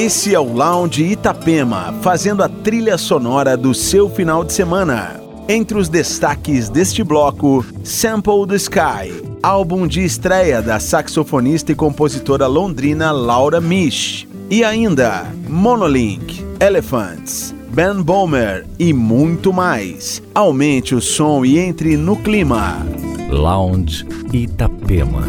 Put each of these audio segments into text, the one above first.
Esse é o Lounge Itapema, fazendo a trilha sonora do seu final de semana. Entre os destaques deste bloco, Sample the Sky, álbum de estreia da saxofonista e compositora londrina Laura Misch. E ainda, Monolink, Elephants, Ben Bomer e muito mais. Aumente o som e entre no clima. Lounge Itapema.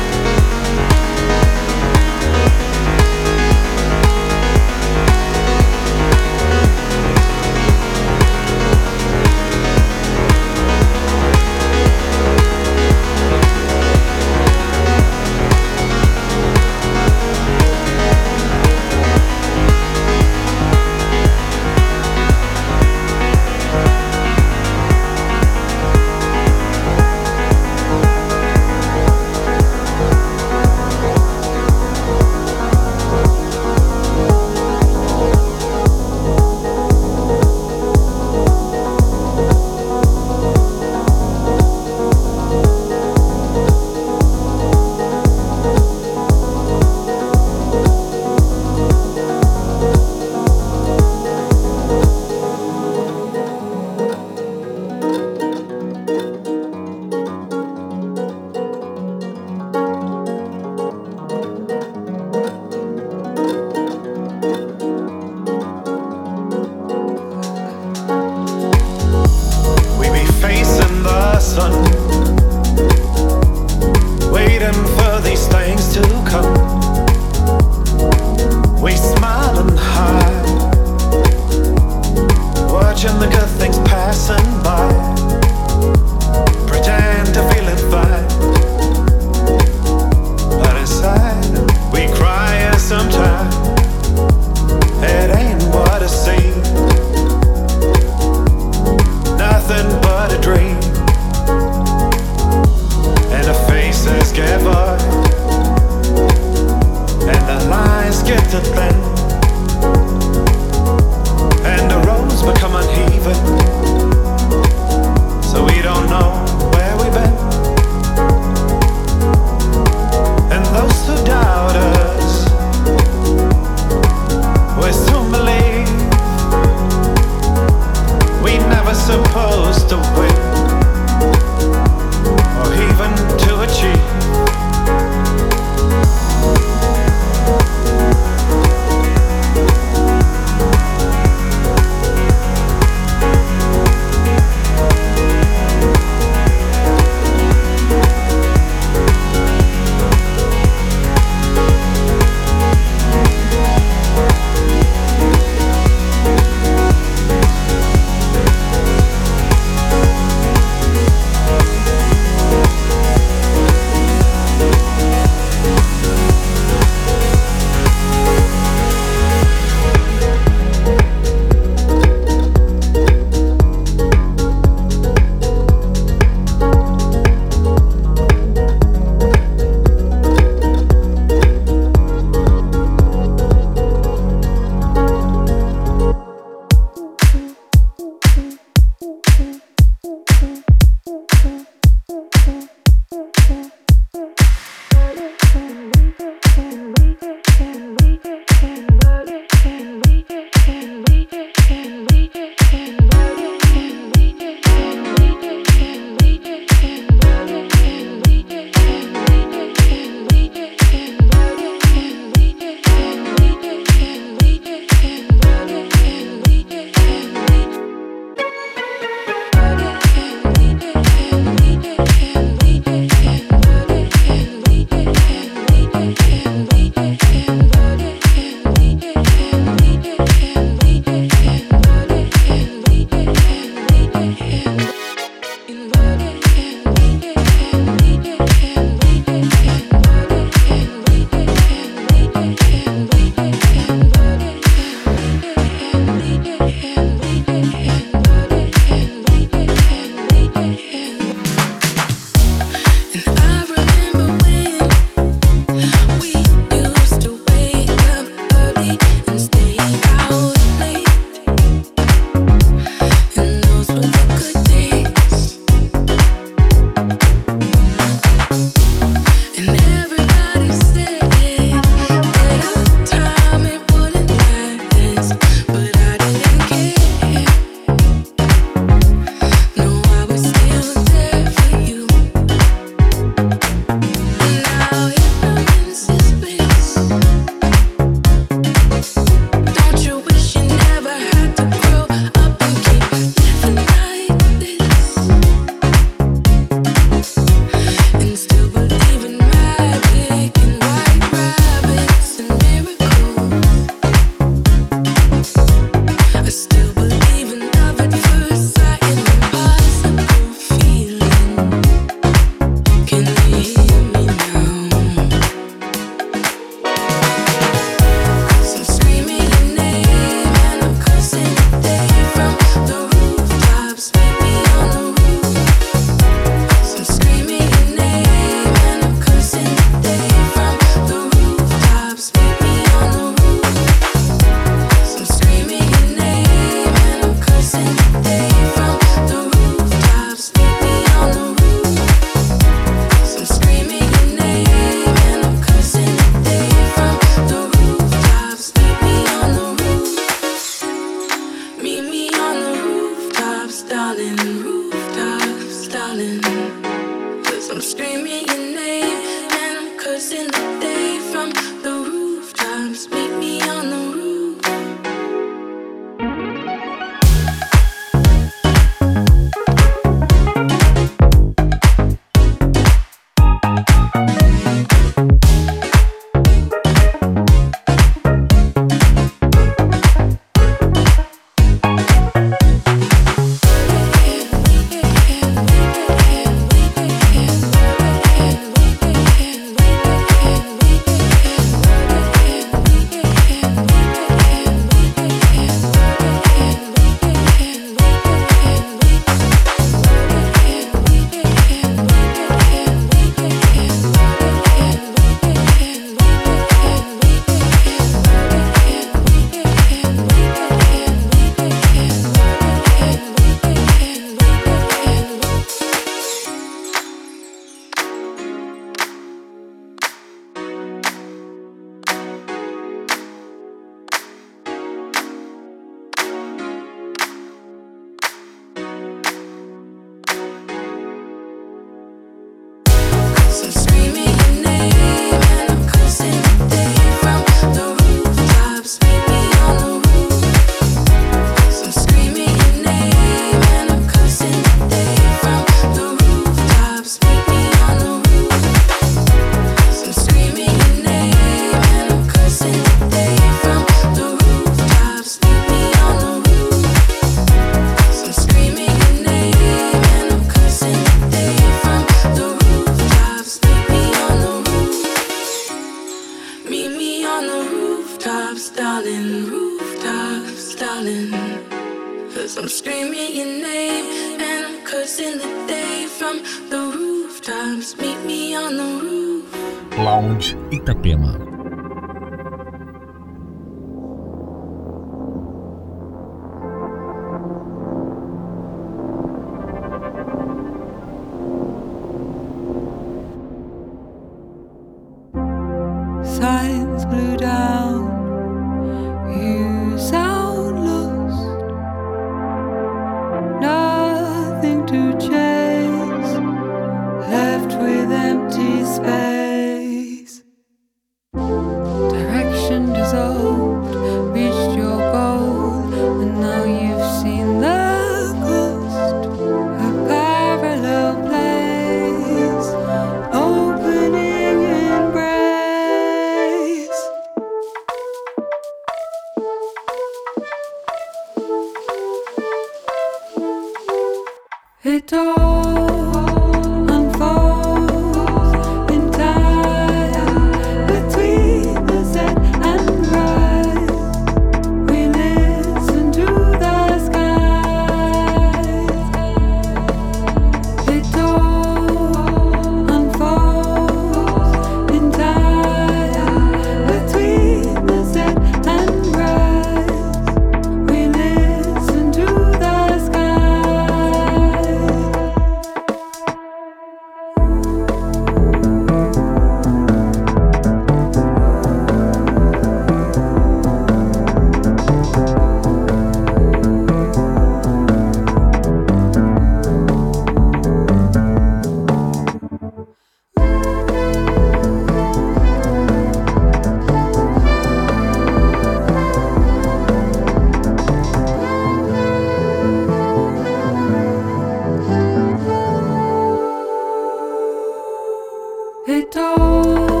it all.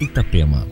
Itapema.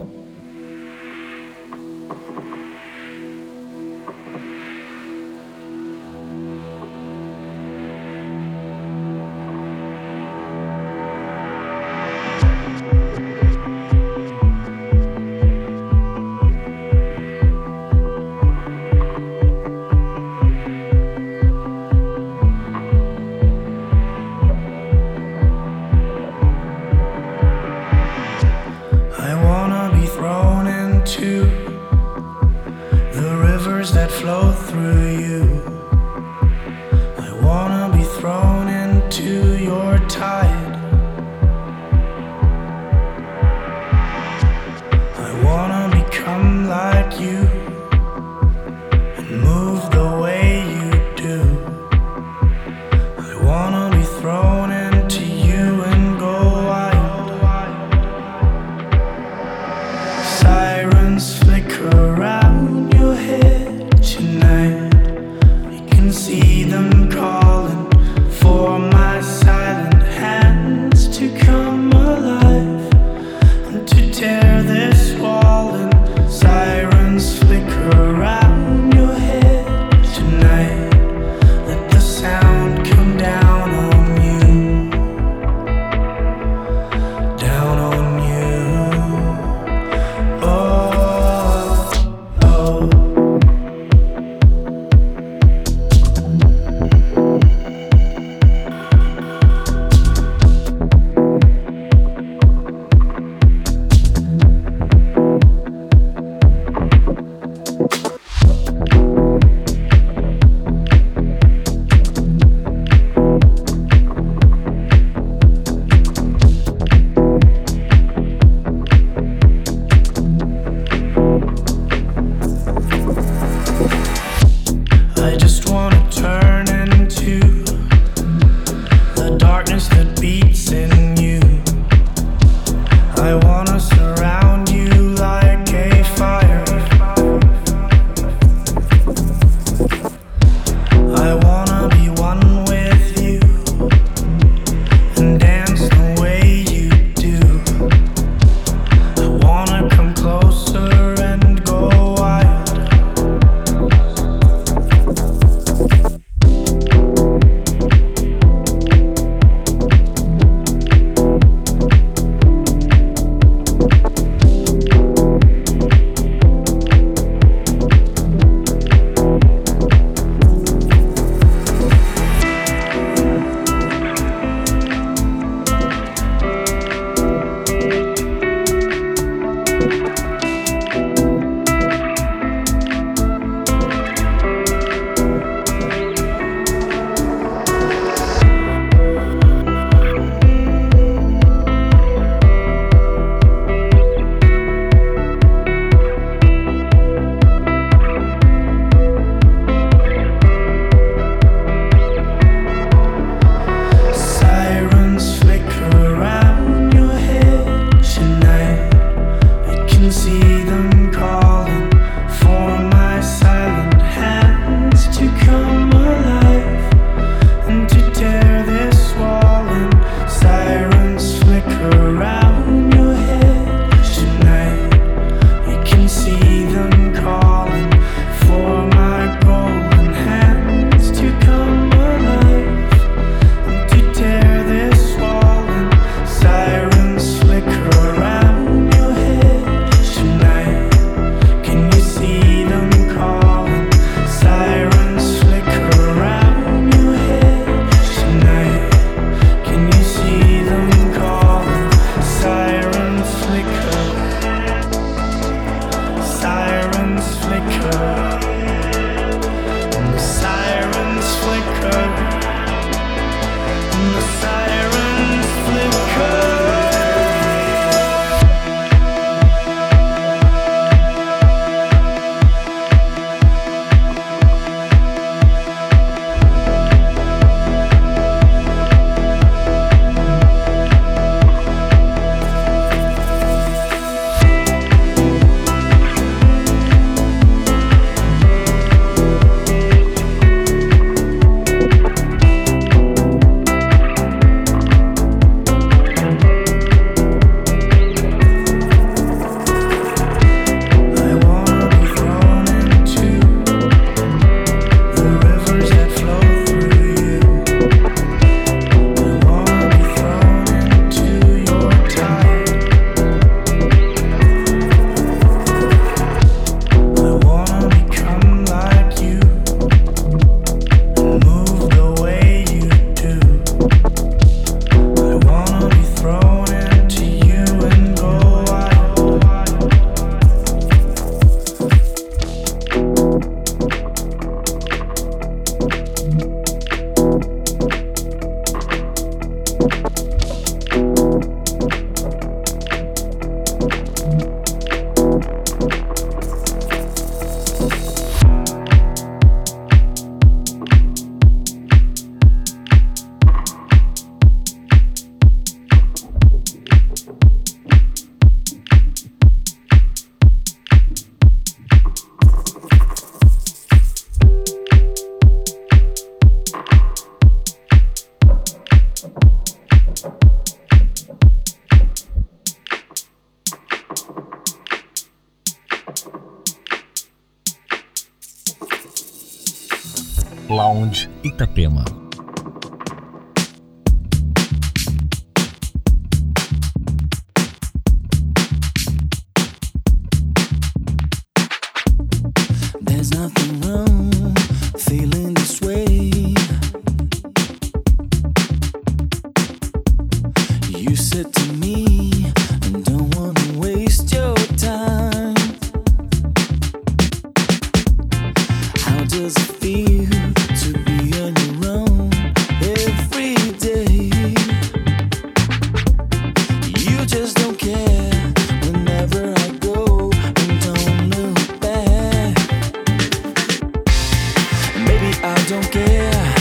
don't care.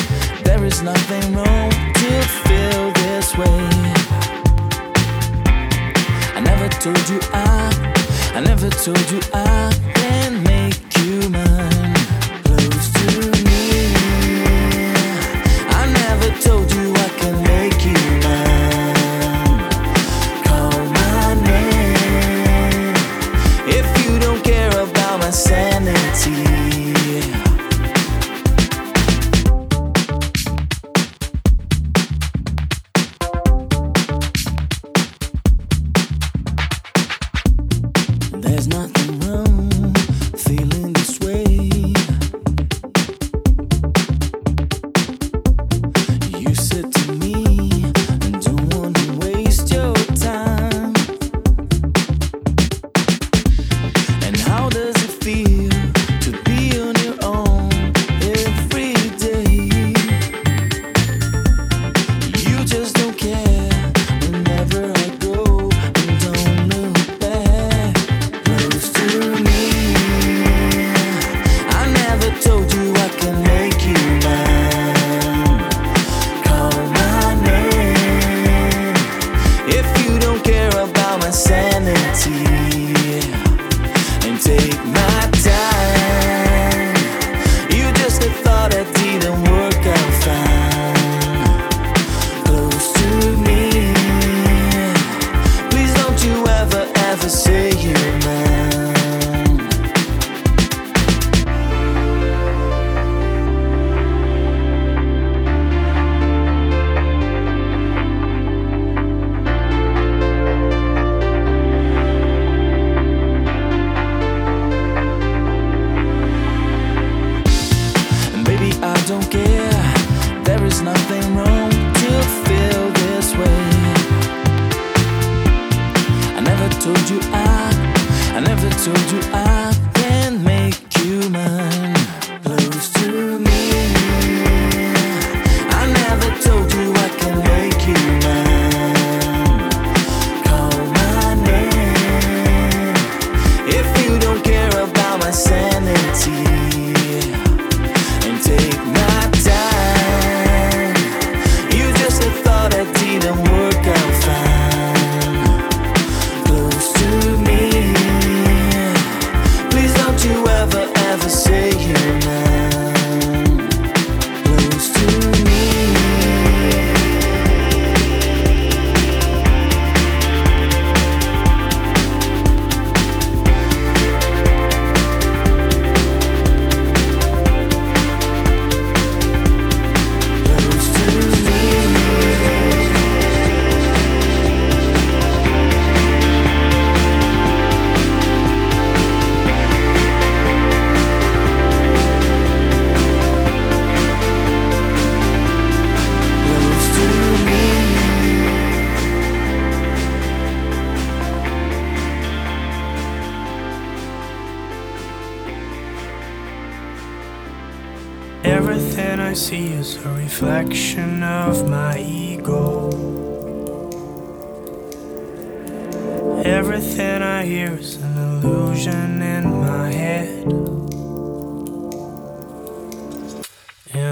There is nothing wrong to feel this way. I never told you I, I never told you I.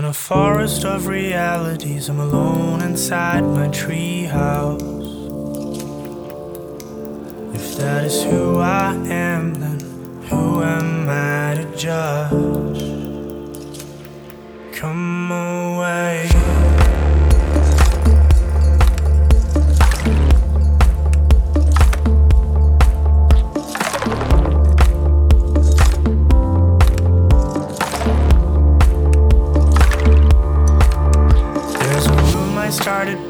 a forest of realities. I'm alone inside my treehouse. If that is who I am, then who am I to judge? Come away. started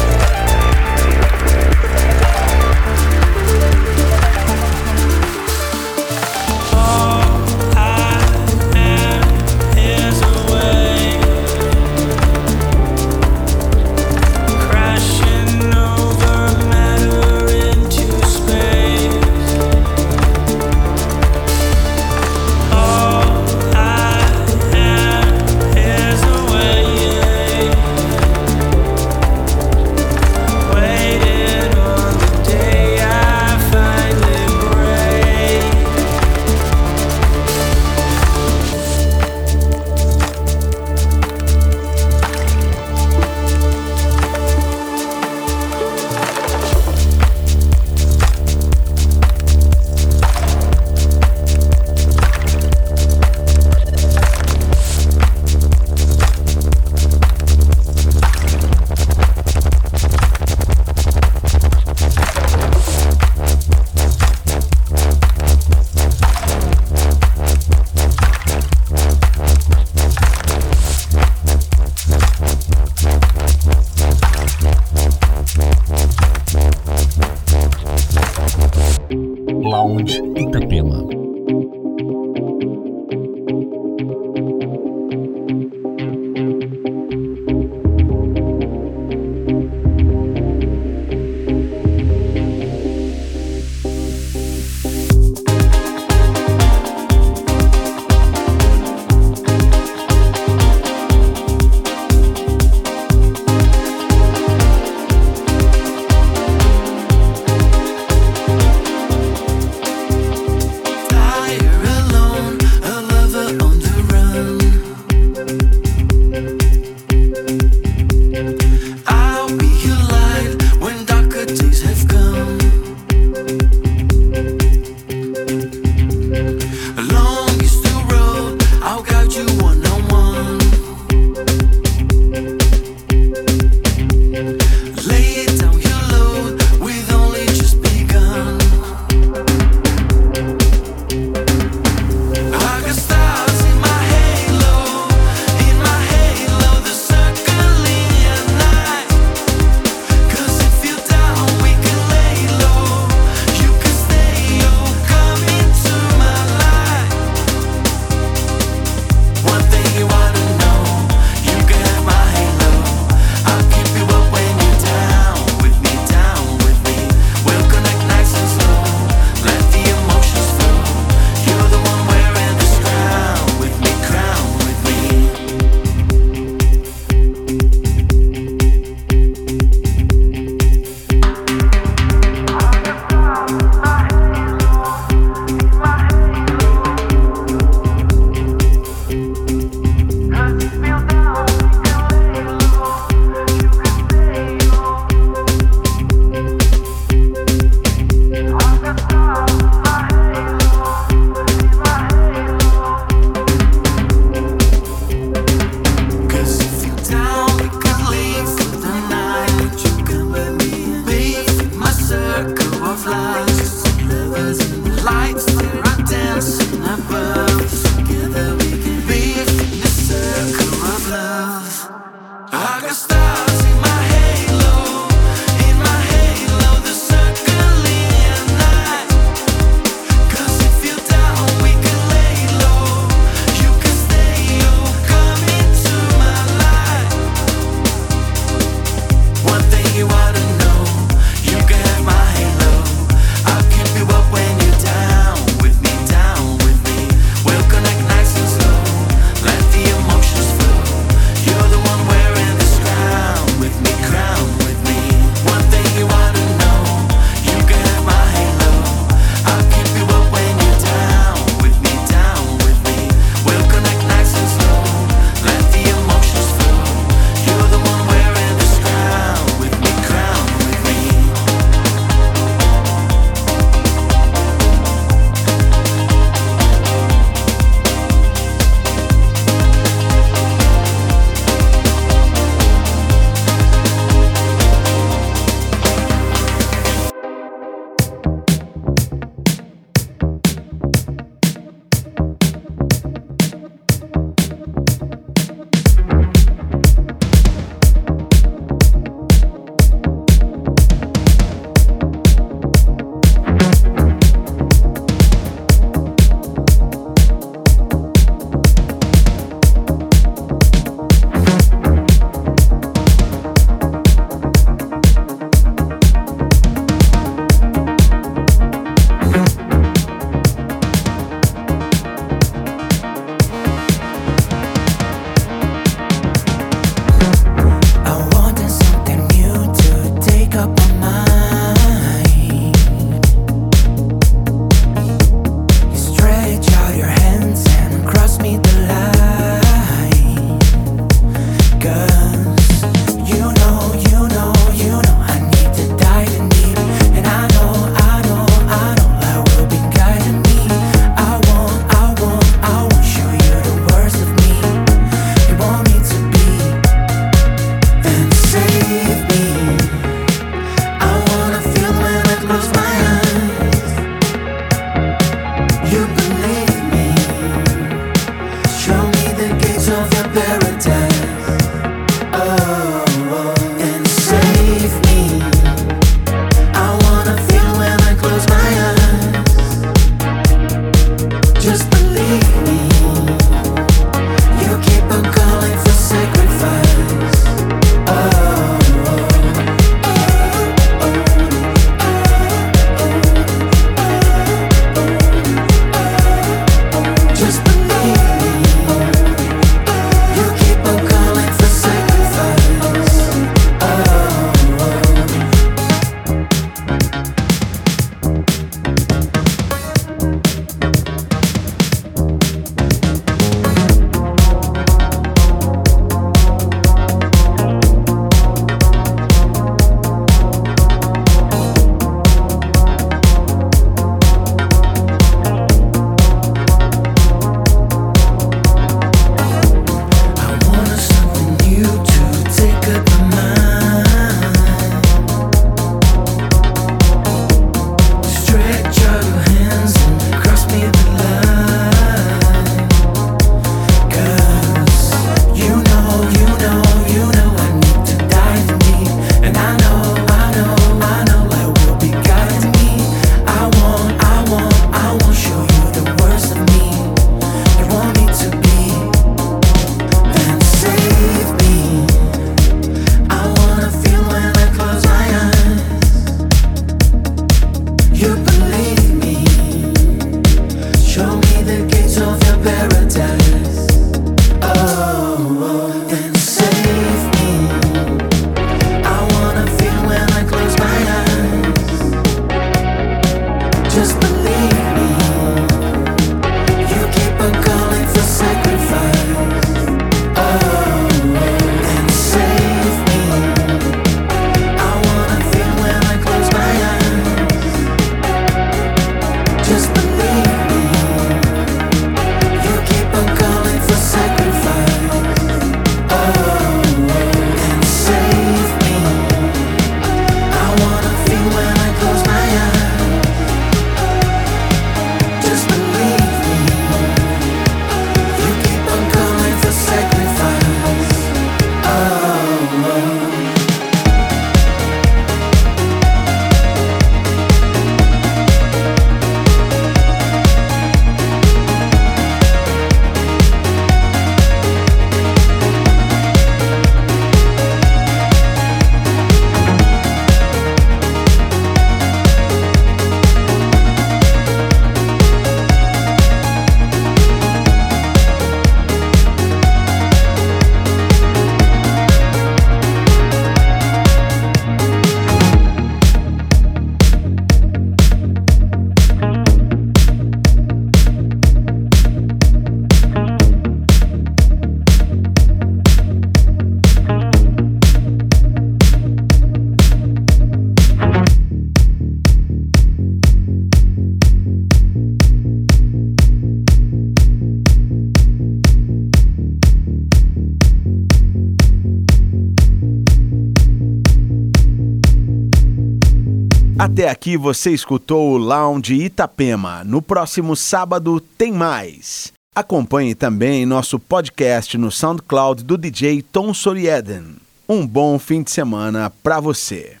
Até aqui você escutou o Lounge Itapema. No próximo sábado tem mais. Acompanhe também nosso podcast no SoundCloud do DJ Tom Sorieden. Um bom fim de semana para você.